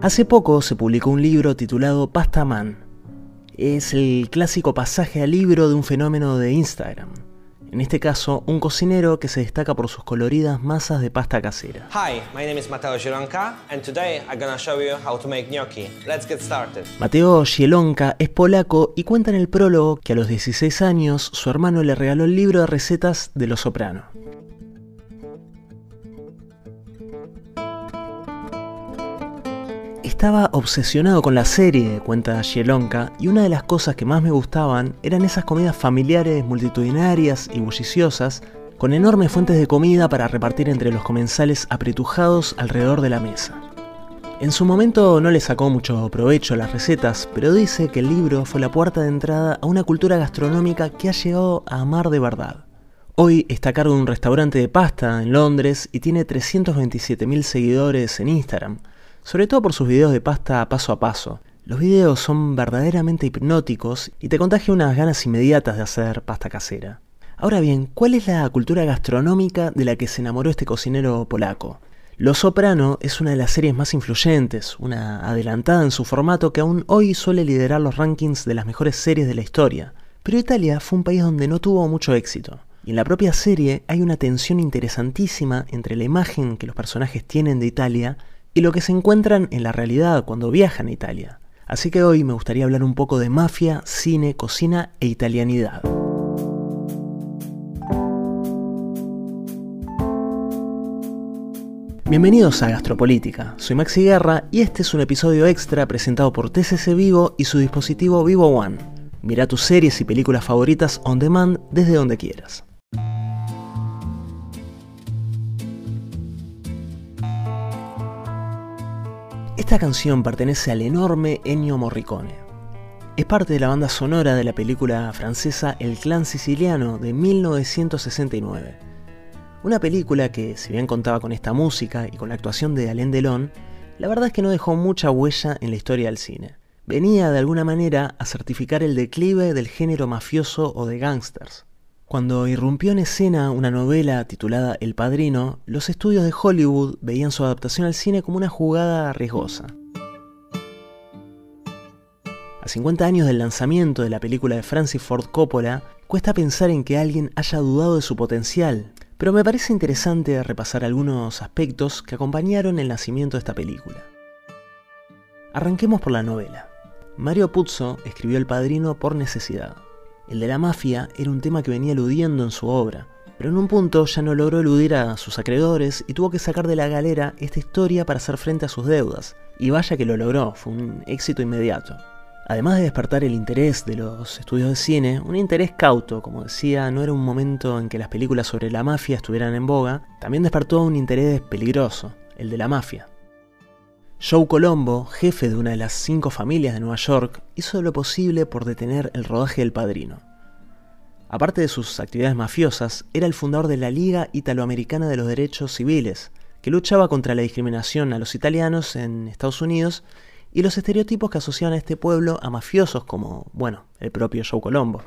Hace poco se publicó un libro titulado Pasta Man. Es el clásico pasaje al libro de un fenómeno de Instagram. En este caso, un cocinero que se destaca por sus coloridas masas de pasta casera. Hi, my name is Mateo Zielonka and today I'm gonna show you how to make gnocchi. Let's get started. Mateo Zielonka es polaco y cuenta en el prólogo que a los 16 años su hermano le regaló el libro de recetas de Los Soprano. Estaba obsesionado con la serie, cuenta Shielonka, y una de las cosas que más me gustaban eran esas comidas familiares multitudinarias y bulliciosas, con enormes fuentes de comida para repartir entre los comensales apretujados alrededor de la mesa. En su momento no le sacó mucho provecho las recetas, pero dice que el libro fue la puerta de entrada a una cultura gastronómica que ha llegado a amar de verdad. Hoy está a cargo de un restaurante de pasta en Londres y tiene 327.000 seguidores en Instagram sobre todo por sus videos de pasta paso a paso. Los videos son verdaderamente hipnóticos y te contagia unas ganas inmediatas de hacer pasta casera. Ahora bien, ¿cuál es la cultura gastronómica de la que se enamoró este cocinero polaco? Los Soprano es una de las series más influyentes, una adelantada en su formato que aún hoy suele liderar los rankings de las mejores series de la historia. Pero Italia fue un país donde no tuvo mucho éxito. Y en la propia serie hay una tensión interesantísima entre la imagen que los personajes tienen de Italia y lo que se encuentran en la realidad cuando viajan a Italia. Así que hoy me gustaría hablar un poco de mafia, cine, cocina e italianidad. Bienvenidos a Gastropolítica, soy Maxi Guerra y este es un episodio extra presentado por TCC Vivo y su dispositivo Vivo One. Mira tus series y películas favoritas on demand desde donde quieras. Esta canción pertenece al enorme Ennio Morricone. Es parte de la banda sonora de la película francesa El clan siciliano de 1969. Una película que, si bien contaba con esta música y con la actuación de Alain Delon, la verdad es que no dejó mucha huella en la historia del cine. Venía de alguna manera a certificar el declive del género mafioso o de gangsters. Cuando irrumpió en escena una novela titulada El Padrino, los estudios de Hollywood veían su adaptación al cine como una jugada arriesgosa. A 50 años del lanzamiento de la película de Francis Ford Coppola, cuesta pensar en que alguien haya dudado de su potencial, pero me parece interesante repasar algunos aspectos que acompañaron el nacimiento de esta película. Arranquemos por la novela. Mario Puzo escribió El Padrino por necesidad. El de la mafia era un tema que venía eludiendo en su obra, pero en un punto ya no logró eludir a sus acreedores y tuvo que sacar de la galera esta historia para hacer frente a sus deudas. Y vaya que lo logró, fue un éxito inmediato. Además de despertar el interés de los estudios de cine, un interés cauto, como decía, no era un momento en que las películas sobre la mafia estuvieran en boga, también despertó un interés peligroso, el de la mafia. Joe Colombo, jefe de una de las cinco familias de Nueva York, hizo lo posible por detener el rodaje del padrino. Aparte de sus actividades mafiosas, era el fundador de la Liga Italoamericana de los Derechos Civiles, que luchaba contra la discriminación a los italianos en Estados Unidos y los estereotipos que asociaban a este pueblo a mafiosos como, bueno, el propio Joe Colombo.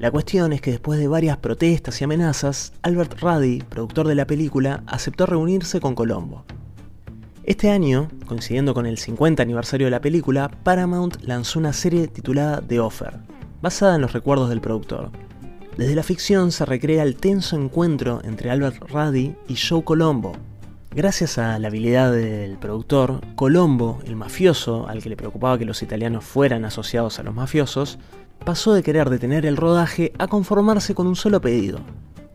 La cuestión es que después de varias protestas y amenazas, Albert Ruddy, productor de la película, aceptó reunirse con Colombo. Este año, coincidiendo con el 50 aniversario de la película, Paramount lanzó una serie titulada The Offer, basada en los recuerdos del productor. Desde la ficción se recrea el tenso encuentro entre Albert Ruddy y Joe Colombo. Gracias a la habilidad del productor, Colombo, el mafioso al que le preocupaba que los italianos fueran asociados a los mafiosos, pasó de querer detener el rodaje a conformarse con un solo pedido,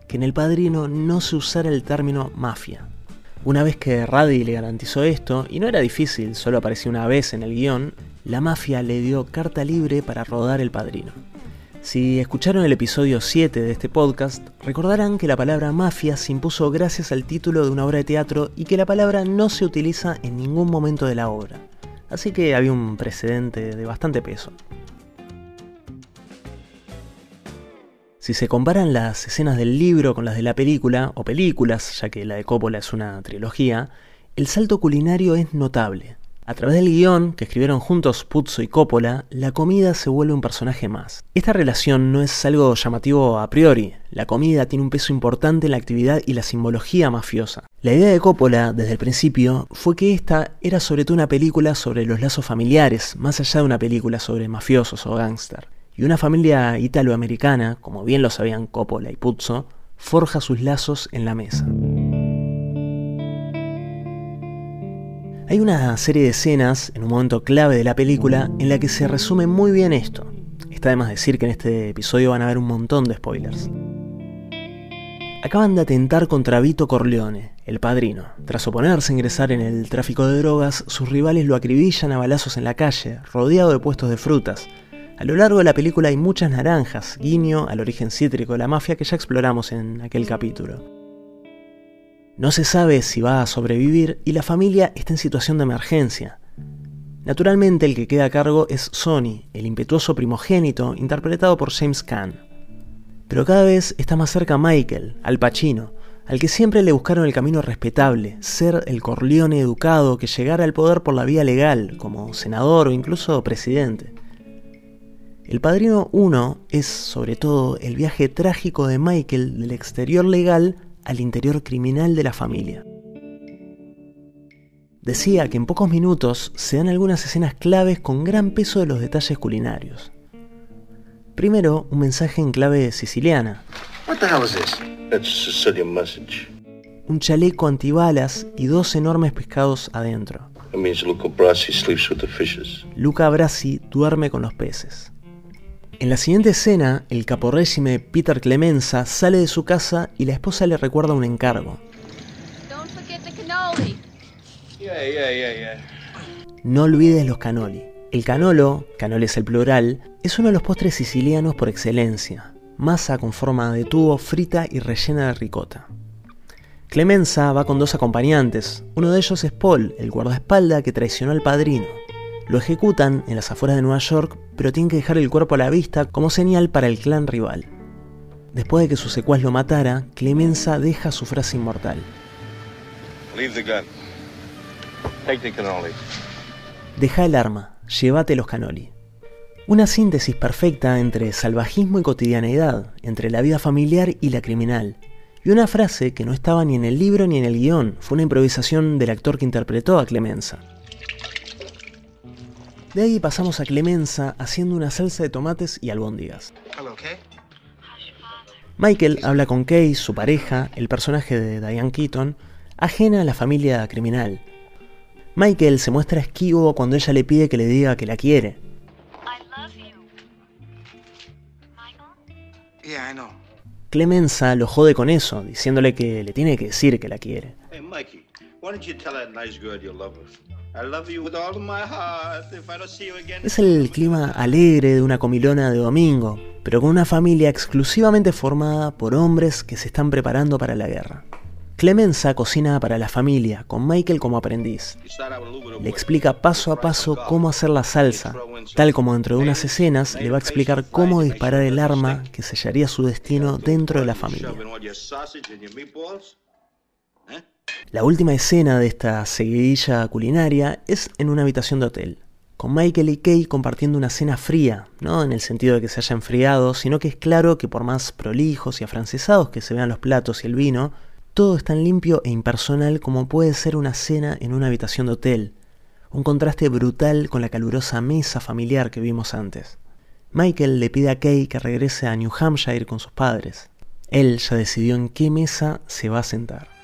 que en El Padrino no se usara el término mafia. Una vez que Ruddy le garantizó esto, y no era difícil, solo apareció una vez en el guion, la mafia le dio carta libre para rodar El Padrino. Si escucharon el episodio 7 de este podcast, recordarán que la palabra mafia se impuso gracias al título de una obra de teatro y que la palabra no se utiliza en ningún momento de la obra. Así que había un precedente de bastante peso. Si se comparan las escenas del libro con las de la película, o películas, ya que la de Coppola es una trilogía, el salto culinario es notable. A través del guion que escribieron juntos Puzzo y Coppola, la comida se vuelve un personaje más. Esta relación no es algo llamativo a priori, la comida tiene un peso importante en la actividad y la simbología mafiosa. La idea de Coppola, desde el principio, fue que esta era sobre todo una película sobre los lazos familiares, más allá de una película sobre mafiosos o gángster. Y una familia italoamericana, como bien lo sabían Coppola y Puzzo, forja sus lazos en la mesa. Hay una serie de escenas en un momento clave de la película en la que se resume muy bien esto. Está de más decir que en este episodio van a haber un montón de spoilers. Acaban de atentar contra Vito Corleone, el padrino. Tras oponerse a ingresar en el tráfico de drogas, sus rivales lo acribillan a balazos en la calle, rodeado de puestos de frutas. A lo largo de la película hay muchas naranjas, guiño al origen cítrico de la mafia que ya exploramos en aquel capítulo. No se sabe si va a sobrevivir y la familia está en situación de emergencia. Naturalmente el que queda a cargo es Sonny, el impetuoso primogénito interpretado por James Caan. Pero cada vez está más cerca Michael, al Pacino, al que siempre le buscaron el camino respetable, ser el Corleone educado que llegara al poder por la vía legal, como senador o incluso presidente. El Padrino 1 es, sobre todo, el viaje trágico de Michael del exterior legal al interior criminal de la familia. Decía que en pocos minutos se dan algunas escenas claves con gran peso de los detalles culinarios. Primero, un mensaje en clave siciliana. Un chaleco antibalas y dos enormes pescados adentro. Luca Brasi duerme con los peces. En la siguiente escena, el caporrégime Peter Clemenza sale de su casa y la esposa le recuerda un encargo. No olvides los canoli. El canolo, canoli es el plural, es uno de los postres sicilianos por excelencia. Masa con forma de tubo frita y rellena de ricota. Clemenza va con dos acompañantes. Uno de ellos es Paul, el guardaespaldas que traicionó al padrino. Lo ejecutan en las afueras de Nueva York, pero tienen que dejar el cuerpo a la vista como señal para el clan rival. Después de que su secuaz lo matara, Clemenza deja su frase inmortal. Deja el arma, llévate los canoli. Una síntesis perfecta entre salvajismo y cotidianeidad, entre la vida familiar y la criminal. Y una frase que no estaba ni en el libro ni en el guion, fue una improvisación del actor que interpretó a Clemenza. De ahí pasamos a Clemenza haciendo una salsa de tomates y albóndigas. Michael habla con Kay, su pareja, el personaje de Diane Keaton, ajena a la familia criminal. Michael se muestra esquivo cuando ella le pide que le diga que la quiere. Clemenza lo jode con eso, diciéndole que le tiene que decir que la quiere. Es el clima alegre de una comilona de domingo, pero con una familia exclusivamente formada por hombres que se están preparando para la guerra. Clemenza cocina para la familia, con Michael como aprendiz. Le explica paso a paso cómo hacer la salsa, tal como dentro de unas escenas le va a explicar cómo disparar el arma que sellaría su destino dentro de la familia. La última escena de esta seguidilla culinaria es en una habitación de hotel, con Michael y Kay compartiendo una cena fría, no en el sentido de que se haya enfriado, sino que es claro que por más prolijos y afrancesados que se vean los platos y el vino, todo es tan limpio e impersonal como puede ser una cena en una habitación de hotel, un contraste brutal con la calurosa mesa familiar que vimos antes. Michael le pide a Kay que regrese a New Hampshire con sus padres. Él ya decidió en qué mesa se va a sentar.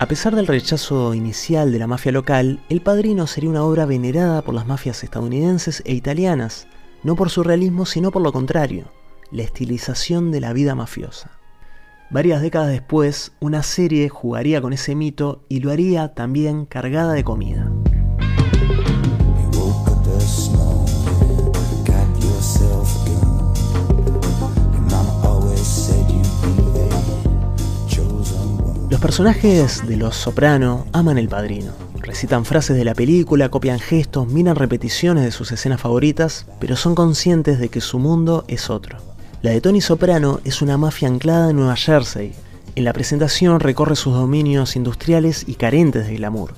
A pesar del rechazo inicial de la mafia local, El Padrino sería una obra venerada por las mafias estadounidenses e italianas, no por su realismo, sino por lo contrario, la estilización de la vida mafiosa. Varias décadas después, una serie jugaría con ese mito y lo haría también cargada de comida. Los personajes de Los Soprano aman el padrino. Recitan frases de la película, copian gestos, miran repeticiones de sus escenas favoritas, pero son conscientes de que su mundo es otro. La de Tony Soprano es una mafia anclada en Nueva Jersey. En la presentación recorre sus dominios industriales y carentes de glamour.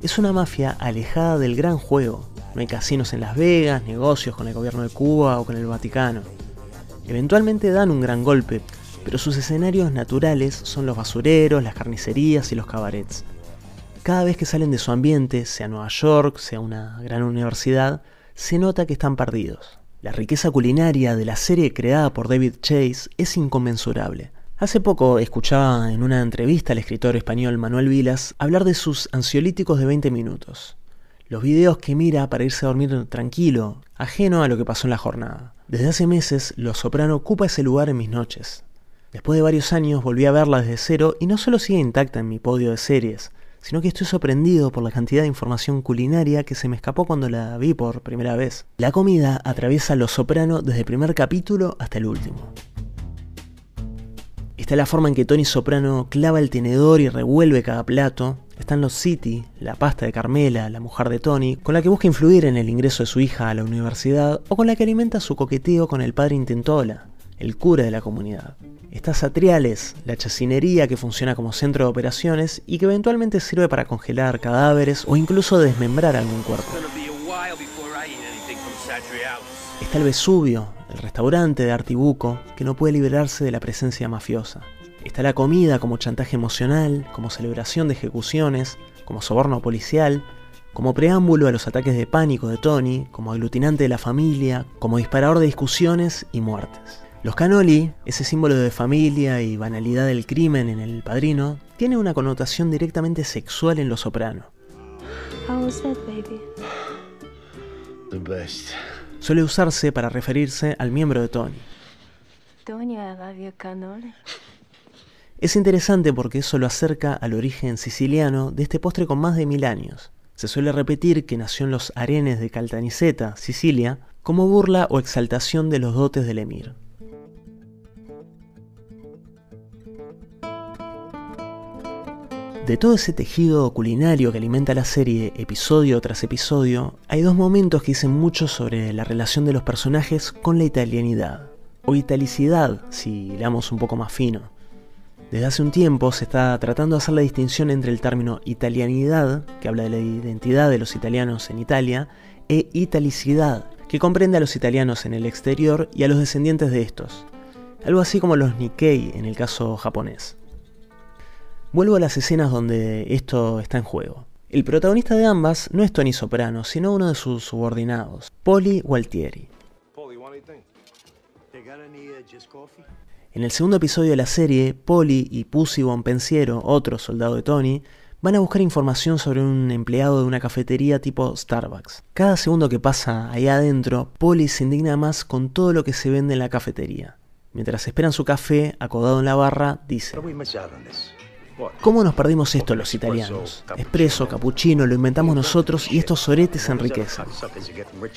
Es una mafia alejada del gran juego. No hay casinos en Las Vegas, negocios con el gobierno de Cuba o con el Vaticano. Eventualmente dan un gran golpe, pero sus escenarios naturales son los basureros, las carnicerías y los cabarets. Cada vez que salen de su ambiente, sea Nueva York, sea una gran universidad, se nota que están perdidos. La riqueza culinaria de la serie creada por David Chase es inconmensurable. Hace poco escuchaba en una entrevista al escritor español Manuel Vilas hablar de sus ansiolíticos de 20 minutos. Los videos que mira para irse a dormir tranquilo, ajeno a lo que pasó en la jornada. Desde hace meses, Los Soprano ocupa ese lugar en mis noches. Después de varios años volví a verla desde cero y no solo sigue intacta en mi podio de series, sino que estoy sorprendido por la cantidad de información culinaria que se me escapó cuando la vi por primera vez. La comida atraviesa Los Soprano desde el primer capítulo hasta el último. Está la forma en que Tony Soprano clava el tenedor y revuelve cada plato. Están los City, la pasta de Carmela, la mujer de Tony, con la que busca influir en el ingreso de su hija a la universidad o con la que alimenta su coqueteo con el padre Intentola, el cura de la comunidad. Está Satriales, la chacinería que funciona como centro de operaciones y que eventualmente sirve para congelar cadáveres o incluso desmembrar algún cuerpo. Está el Vesubio, el restaurante de Artibuco, que no puede liberarse de la presencia mafiosa. Está la comida como chantaje emocional, como celebración de ejecuciones, como soborno policial, como preámbulo a los ataques de pánico de Tony, como aglutinante de la familia, como disparador de discusiones y muertes. Los canoli, ese símbolo de familia y banalidad del crimen en el padrino, tiene una connotación directamente sexual en Los Soprano. Suele usarse para referirse al miembro de Tony. Es interesante porque eso lo acerca al origen siciliano de este postre con más de mil años. Se suele repetir que nació en los arenes de Caltanissetta, Sicilia, como burla o exaltación de los dotes del emir. De todo ese tejido culinario que alimenta la serie episodio tras episodio, hay dos momentos que dicen mucho sobre la relación de los personajes con la italianidad, o italicidad, si le damos un poco más fino. Desde hace un tiempo se está tratando de hacer la distinción entre el término italianidad, que habla de la identidad de los italianos en Italia, e italicidad, que comprende a los italianos en el exterior y a los descendientes de estos, algo así como los Nikkei en el caso japonés. Vuelvo a las escenas donde esto está en juego. El protagonista de ambas no es Tony Soprano, sino uno de sus subordinados, Poli Gualtieri. En el segundo episodio de la serie, Poli y Pussy Bonpensiero, otro soldado de Tony, van a buscar información sobre un empleado de una cafetería tipo Starbucks. Cada segundo que pasa ahí adentro, Polly se indigna más con todo lo que se vende en la cafetería. Mientras esperan su café, acodado en la barra, dice... ¿Cómo nos perdimos esto los italianos? Espresso, cappuccino, lo inventamos nosotros y estos soretes enriquecen.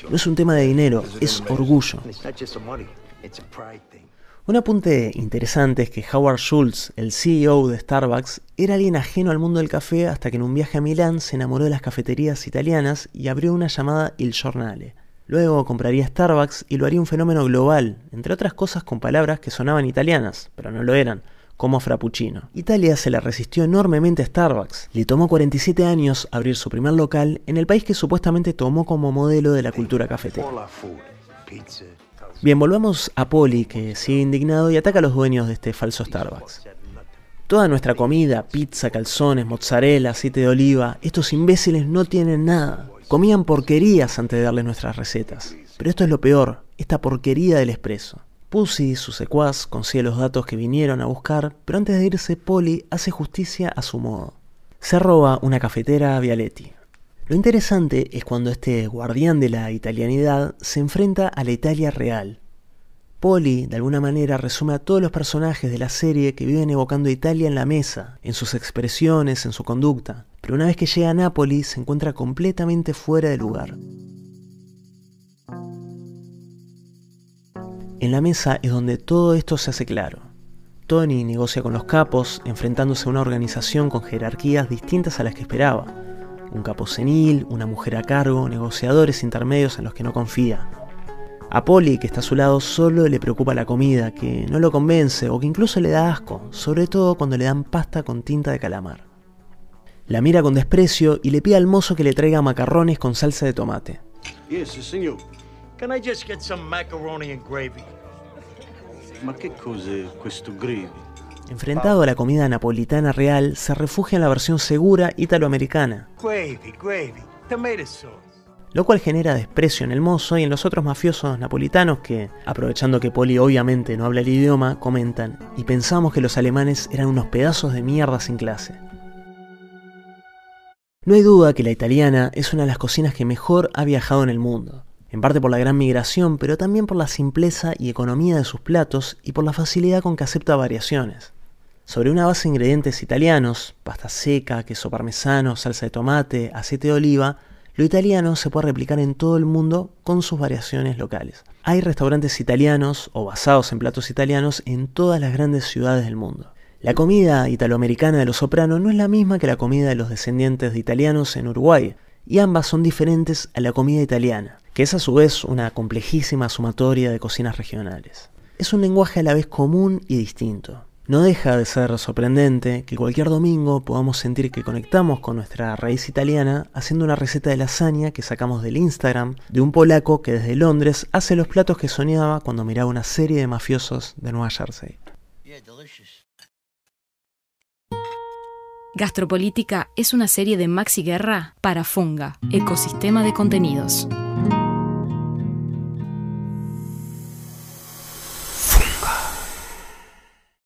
No es un tema de dinero, es orgullo. Un apunte interesante es que Howard Schultz, el CEO de Starbucks, era alguien ajeno al mundo del café hasta que en un viaje a Milán se enamoró de las cafeterías italianas y abrió una llamada Il Giornale. Luego compraría Starbucks y lo haría un fenómeno global, entre otras cosas con palabras que sonaban italianas, pero no lo eran como Frappuccino. Italia se la resistió enormemente a Starbucks. Le tomó 47 años abrir su primer local en el país que supuestamente tomó como modelo de la cultura cafetera. Bien, volvamos a Poli, que sigue indignado y ataca a los dueños de este falso Starbucks. Toda nuestra comida, pizza, calzones, mozzarella, aceite de oliva, estos imbéciles no tienen nada. Comían porquerías antes de darles nuestras recetas. Pero esto es lo peor, esta porquería del expreso. Pussy, su secuaz, consigue los datos que vinieron a buscar, pero antes de irse, Polly hace justicia a su modo. Se roba una cafetera a Vialetti. Lo interesante es cuando este guardián de la italianidad se enfrenta a la Italia real. Polly, de alguna manera, resume a todos los personajes de la serie que viven evocando Italia en la mesa, en sus expresiones, en su conducta, pero una vez que llega a Nápoles se encuentra completamente fuera de lugar. En la mesa es donde todo esto se hace claro. Tony negocia con los capos, enfrentándose a una organización con jerarquías distintas a las que esperaba. Un capo senil, una mujer a cargo, negociadores intermedios en los que no confía. A Polly, que está a su lado, solo le preocupa la comida, que no lo convence o que incluso le da asco, sobre todo cuando le dan pasta con tinta de calamar. La mira con desprecio y le pide al mozo que le traiga macarrones con salsa de tomate. Can I just get some macaroni and gravy? Ma che cos'è questo gravy? Enfrentado a la comida napolitana real, se refugia en la versión segura italoamericana, Gravy, gravy, tomato sauce. lo cual genera desprecio en el mozo y en los otros mafiosos napolitanos que, aprovechando que Poli obviamente no habla el idioma, comentan, y pensamos que los alemanes eran unos pedazos de mierda sin clase. No hay duda que la italiana es una de las cocinas que mejor ha viajado en el mundo, en parte por la gran migración, pero también por la simpleza y economía de sus platos y por la facilidad con que acepta variaciones. Sobre una base de ingredientes italianos, pasta seca, queso parmesano, salsa de tomate, aceite de oliva, lo italiano se puede replicar en todo el mundo con sus variaciones locales. Hay restaurantes italianos o basados en platos italianos en todas las grandes ciudades del mundo. La comida italoamericana de los soprano no es la misma que la comida de los descendientes de italianos en Uruguay, y ambas son diferentes a la comida italiana, que es a su vez una complejísima sumatoria de cocinas regionales. Es un lenguaje a la vez común y distinto. No deja de ser sorprendente que cualquier domingo podamos sentir que conectamos con nuestra raíz italiana haciendo una receta de lasaña que sacamos del Instagram de un polaco que desde Londres hace los platos que soñaba cuando miraba una serie de mafiosos de Nueva Jersey. Gastropolítica es una serie de Maxi Guerra para Funga, ecosistema de contenidos.